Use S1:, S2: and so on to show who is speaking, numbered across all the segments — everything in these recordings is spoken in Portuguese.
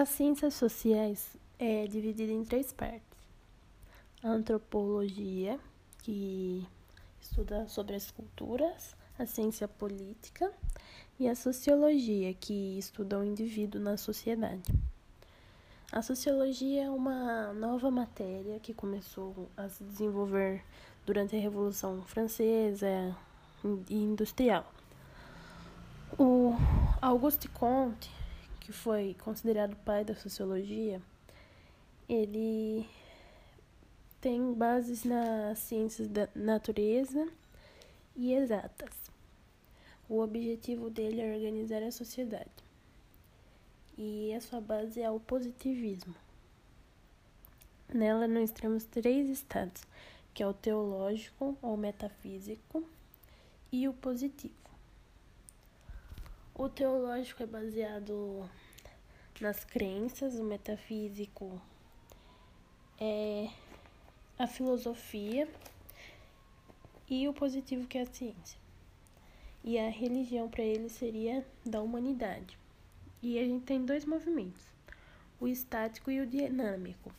S1: As ciências sociais é dividida em três partes. A antropologia, que estuda sobre as culturas, a ciência política e a sociologia, que estuda o indivíduo na sociedade. A sociologia é uma nova matéria que começou a se desenvolver durante a Revolução Francesa e Industrial. O Auguste Comte que foi considerado pai da sociologia, ele tem bases nas ciências da natureza e exatas. O objetivo dele é organizar a sociedade. E a sua base é o positivismo. Nela nós temos três estados, que é o teológico ou metafísico e o positivo. O teológico é baseado nas crenças, o metafísico é a filosofia e o positivo que é a ciência. E a religião para ele seria da humanidade. E a gente tem dois movimentos, o estático e o dinâmico.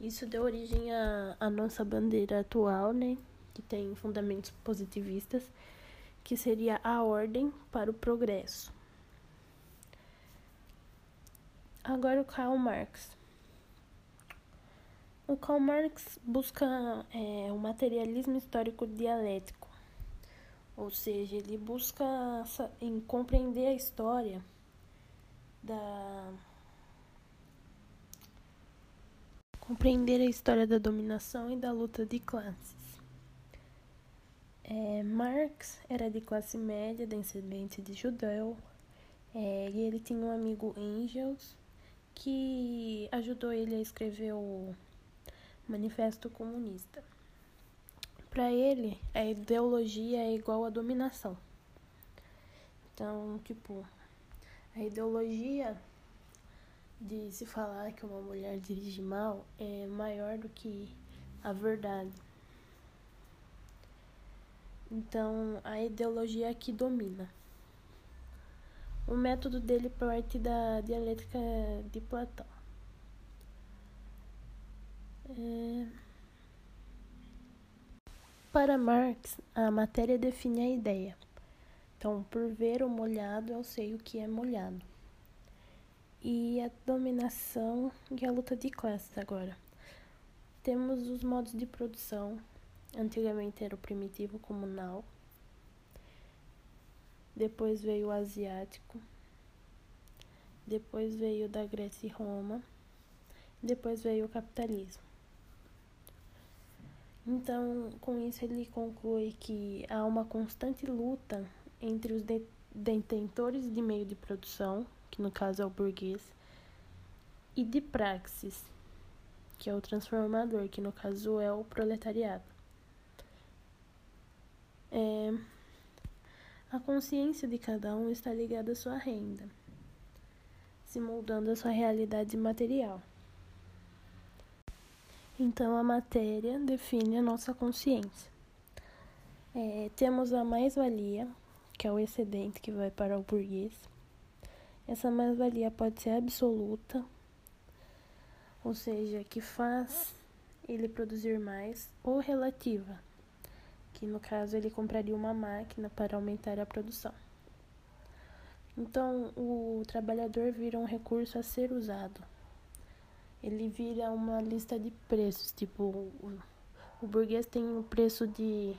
S1: Isso deu origem à, à nossa bandeira atual, né, que tem fundamentos positivistas, que seria a ordem para o progresso. Agora o Karl Marx. O Karl Marx busca é, o materialismo histórico dialético, ou seja, ele busca em compreender a história da compreender a história da dominação e da luta de classes. É, Marx era de classe média, descendente de judeu, é, e ele tinha um amigo Engels que ajudou ele a escrever o Manifesto Comunista. Para ele, a ideologia é igual à dominação. Então, tipo, a ideologia de se falar que uma mulher dirige mal é maior do que a verdade. Então, a ideologia é que domina. O método dele parte da dialética de Platão. É... Para Marx, a matéria define a ideia. Então, por ver o molhado, eu sei o que é molhado. E a dominação e a luta de classes agora. Temos os modos de produção. Antigamente era o primitivo comunal, depois veio o asiático, depois veio da Grécia e Roma, depois veio o capitalismo. Então, com isso, ele conclui que há uma constante luta entre os detentores de meio de produção, que no caso é o burguês, e de praxis, que é o transformador, que no caso é o proletariado. É, a consciência de cada um está ligada à sua renda, se moldando a sua realidade material. Então, a matéria define a nossa consciência. É, temos a mais-valia, que é o excedente que vai para o burguês. Essa mais-valia pode ser absoluta, ou seja, que faz ele produzir mais, ou relativa, que no caso ele compraria uma máquina para aumentar a produção. Então, o trabalhador vira um recurso a ser usado. Ele vira uma lista de preços, tipo, o, o burguês tem o preço de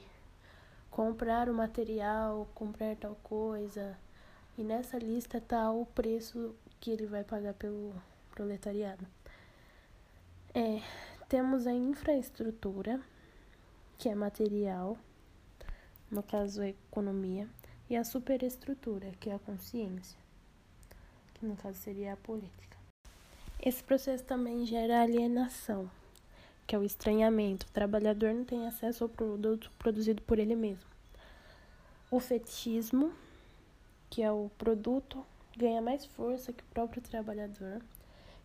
S1: comprar o material, comprar tal coisa, e nessa lista está o preço que ele vai pagar pelo proletariado. É, temos a infraestrutura, que é material, no caso a economia, e a superestrutura, que é a consciência, que no caso seria a política. Esse processo também gera alienação, que é o estranhamento. O trabalhador não tem acesso ao produto produzido por ele mesmo. O fetichismo, que é o produto ganha mais força que o próprio trabalhador.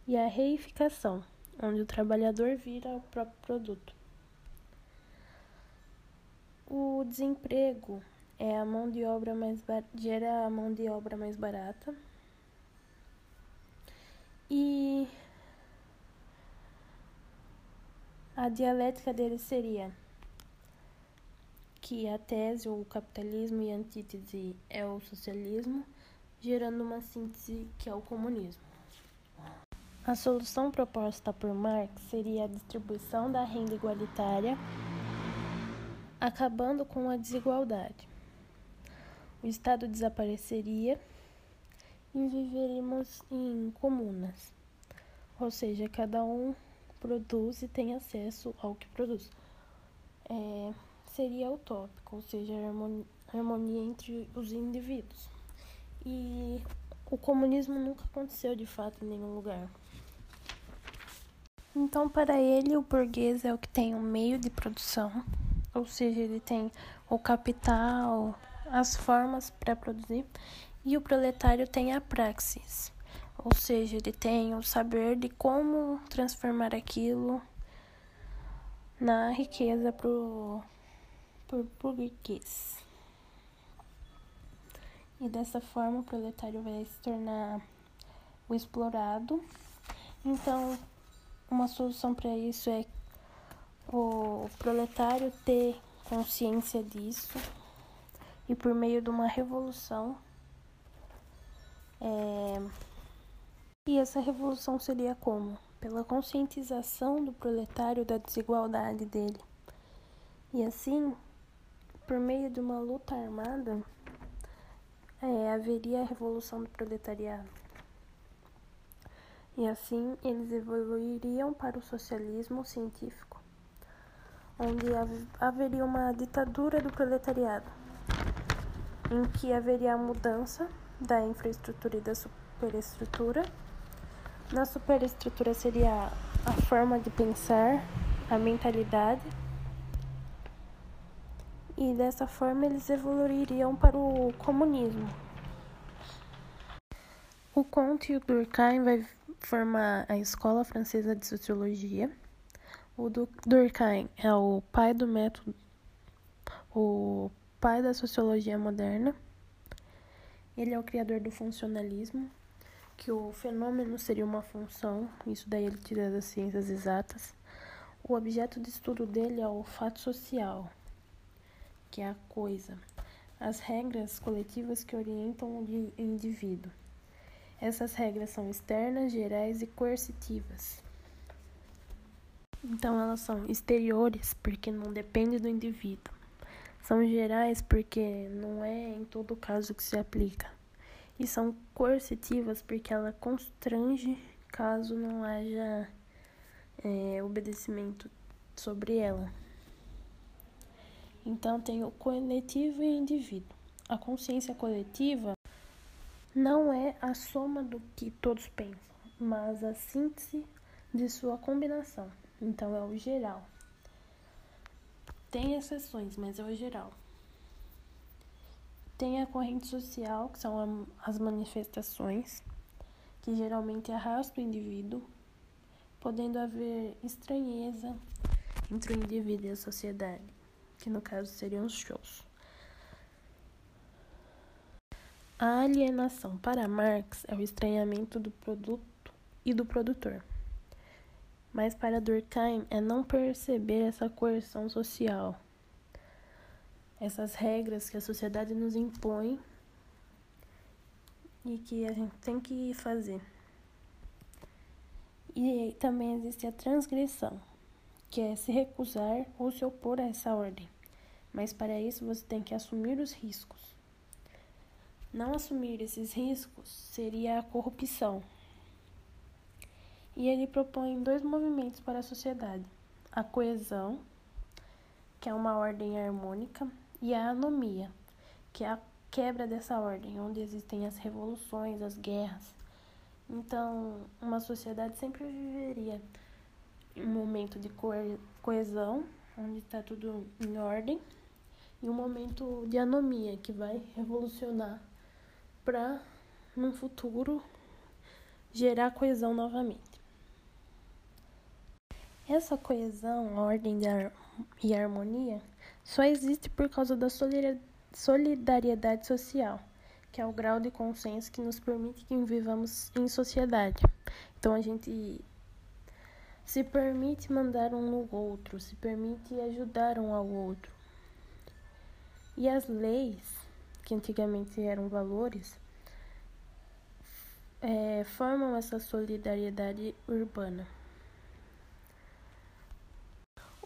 S1: E a reificação, onde o trabalhador vira o próprio produto. O desemprego é a mão de obra mais bar... gera a mão de obra mais barata. E a dialética dele seria que a tese, o capitalismo e a antítese é o socialismo, gerando uma síntese que é o comunismo. A solução proposta por Marx seria a distribuição da renda igualitária acabando com a desigualdade. O Estado desapareceria e viveríamos em comunas, ou seja, cada um produz e tem acesso ao que produz. É, seria utópico, ou seja, harmonia entre os indivíduos. E o comunismo nunca aconteceu de fato em nenhum lugar. Então, para ele, o burguês é o que tem o meio de produção, ou seja, ele tem o capital, as formas para produzir, e o proletário tem a praxis, ou seja, ele tem o saber de como transformar aquilo na riqueza para o burguês. E dessa forma o proletário vai se tornar o explorado. Então, uma solução para isso é o proletário ter consciência disso e por meio de uma revolução. É... E essa revolução seria como? Pela conscientização do proletário da desigualdade dele. E assim, por meio de uma luta armada, é, haveria a revolução do proletariado. E assim eles evoluiriam para o socialismo científico, onde haveria uma ditadura do proletariado, em que haveria a mudança da infraestrutura e da superestrutura. Na superestrutura seria a forma de pensar, a mentalidade e dessa forma eles evoluiriam para o comunismo. O Comte e o Durkheim vai formar a Escola Francesa de Sociologia. O Durkheim é o pai do método, o pai da sociologia moderna. Ele é o criador do funcionalismo, que o fenômeno seria uma função, isso daí ele tira das ciências exatas. O objeto de estudo dele é o fato social, que é a coisa, as regras coletivas que orientam o indivíduo. Essas regras são externas, gerais e coercitivas. Então, elas são exteriores, porque não depende do indivíduo. São gerais, porque não é em todo caso que se aplica. E são coercitivas, porque ela constrange caso não haja é, obedecimento sobre ela. Então tem o coletivo e o indivíduo. A consciência coletiva não é a soma do que todos pensam, mas a síntese de sua combinação. Então é o geral. Tem exceções, mas é o geral. Tem a corrente social, que são as manifestações, que geralmente arrastam o indivíduo, podendo haver estranheza entre o indivíduo e a sociedade que no caso seriam os shows. A alienação para Marx é o estranhamento do produto e do produtor. Mas para Durkheim é não perceber essa coerção social, essas regras que a sociedade nos impõe e que a gente tem que fazer. E também existe a transgressão, que é se recusar ou se opor a essa ordem. Mas para isso você tem que assumir os riscos. Não assumir esses riscos seria a corrupção. E ele propõe dois movimentos para a sociedade: a coesão, que é uma ordem harmônica, e a anomia, que é a quebra dessa ordem, onde existem as revoluções, as guerras. Então, uma sociedade sempre viveria um momento de coesão, onde está tudo em ordem, e um momento de anomia que vai revolucionar para, no futuro, gerar coesão novamente. Essa coesão, ordem e harmonia só existe por causa da solidariedade social, que é o grau de consenso que nos permite que vivamos em sociedade. Então a gente se permite mandar um no outro, se permite ajudar um ao outro. E as leis, que antigamente eram valores, é, formam essa solidariedade urbana.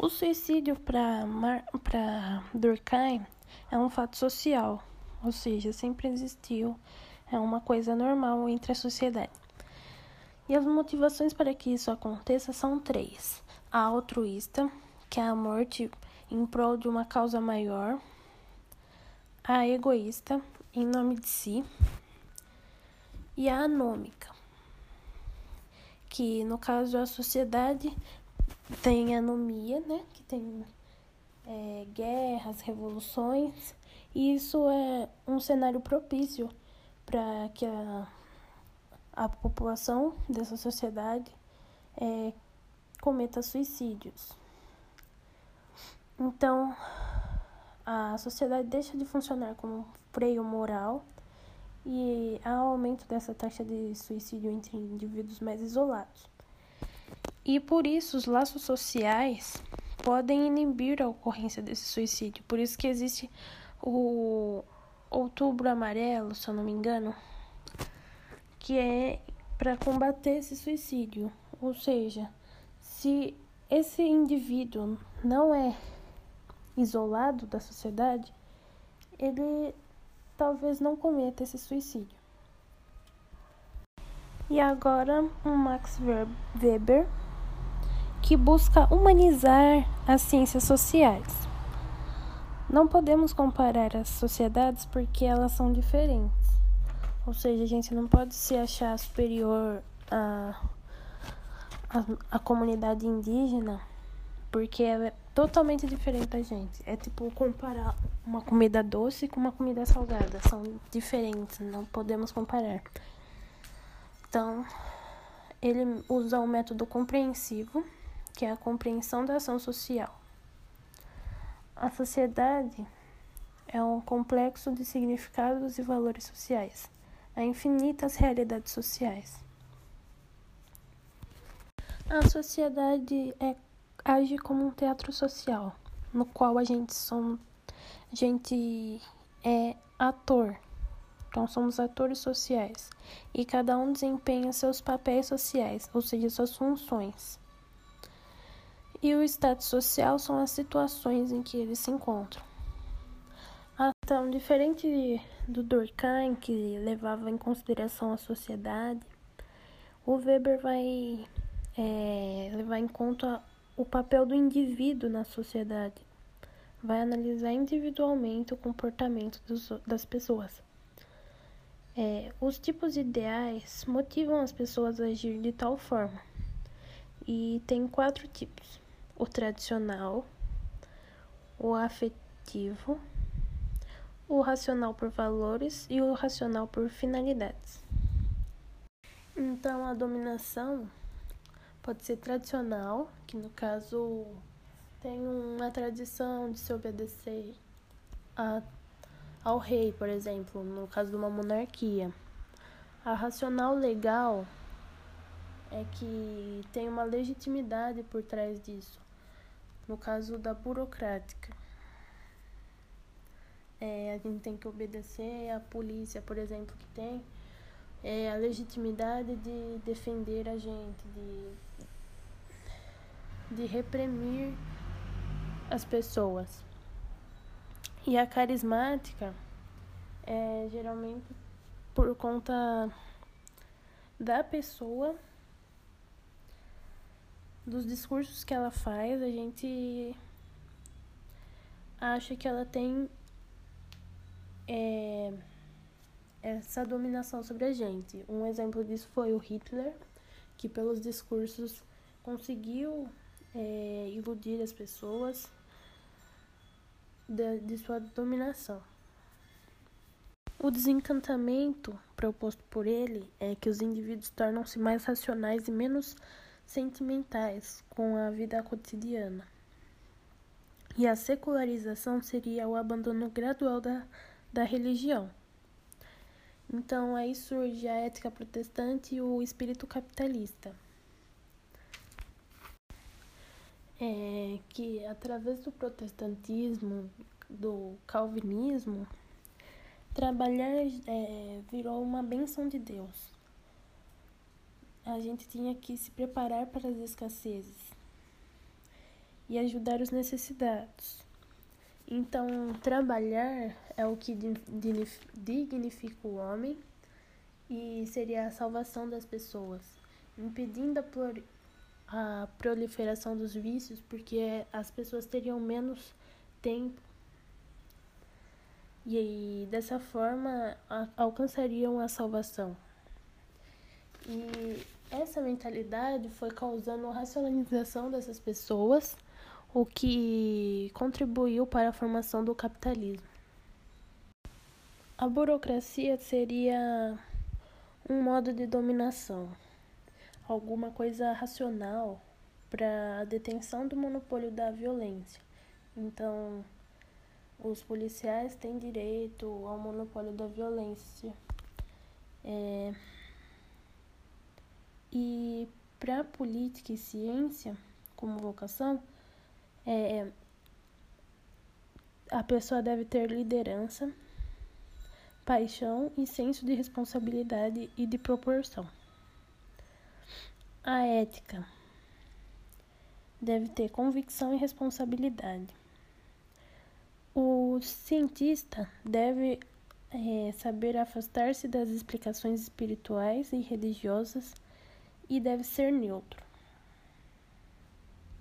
S1: O suicídio para Durkheim é um fato social, ou seja, sempre existiu, é uma coisa normal entre a sociedade. E as motivações para que isso aconteça são três: a altruísta, que é a morte em prol de uma causa maior, a egoísta, em nome de si, e a anômica, que no caso a sociedade tem anomia, né? Que tem é, guerras, revoluções, e isso é um cenário propício para que a, a população dessa sociedade é, cometa suicídios. Então, a sociedade deixa de funcionar como freio moral e há aumento dessa taxa de suicídio entre indivíduos mais isolados. E por isso os laços sociais podem inibir a ocorrência desse suicídio. Por isso que existe o Outubro Amarelo, se eu não me engano, que é para combater esse suicídio. Ou seja, se esse indivíduo não é isolado da sociedade, ele talvez não cometa esse suicídio. E agora, um Max Weber que busca humanizar as ciências sociais. Não podemos comparar as sociedades porque elas são diferentes. Ou seja, a gente não pode se achar superior à, à, à comunidade indígena porque ela é totalmente diferente da gente. É tipo comparar uma comida doce com uma comida salgada. São diferentes, não podemos comparar. Então, ele usa o método compreensivo que é a compreensão da ação social. A sociedade é um complexo de significados e valores sociais. Há infinitas realidades sociais. A sociedade é, age como um teatro social, no qual a gente, som, a gente é ator. Então, somos atores sociais. E cada um desempenha seus papéis sociais, ou seja, suas funções e o status social são as situações em que eles se encontram. Então, diferente do Durkheim, que levava em consideração a sociedade, o Weber vai é, levar em conta o papel do indivíduo na sociedade, vai analisar individualmente o comportamento dos, das pessoas. É, os tipos ideais motivam as pessoas a agir de tal forma, e tem quatro tipos o tradicional, o afetivo, o racional por valores e o racional por finalidades. Então, a dominação pode ser tradicional, que no caso tem uma tradição de se obedecer a, ao rei, por exemplo, no caso de uma monarquia. A racional legal é que tem uma legitimidade por trás disso no caso da burocrática. É, a gente tem que obedecer à polícia, por exemplo, que tem é, a legitimidade de defender a gente, de, de reprimir as pessoas. E a carismática é geralmente por conta da pessoa dos discursos que ela faz, a gente acha que ela tem é, essa dominação sobre a gente. Um exemplo disso foi o Hitler, que pelos discursos conseguiu é, iludir as pessoas de, de sua dominação. O desencantamento proposto por ele é que os indivíduos tornam-se mais racionais e menos sentimentais com a vida cotidiana. E a secularização seria o abandono gradual da, da religião. Então aí surge a ética protestante e o espírito capitalista. é que através do protestantismo, do calvinismo, trabalhar é, virou uma benção de Deus. A gente tinha que se preparar para as escassezes e ajudar os necessitados. Então, trabalhar é o que dignifica o homem e seria a salvação das pessoas, impedindo a, proliferação dos vícios, porque as pessoas teriam menos tempo e aí, dessa forma alcançariam a salvação. E essa mentalidade foi causando a racionalização dessas pessoas, o que contribuiu para a formação do capitalismo. A burocracia seria um modo de dominação, alguma coisa racional para a detenção do monopólio da violência. Então, os policiais têm direito ao monopólio da violência. É... E para política e ciência, como vocação, é... a pessoa deve ter liderança, paixão e senso de responsabilidade e de proporção. A ética deve ter convicção e responsabilidade. O cientista deve é, saber afastar-se das explicações espirituais e religiosas e deve ser neutro.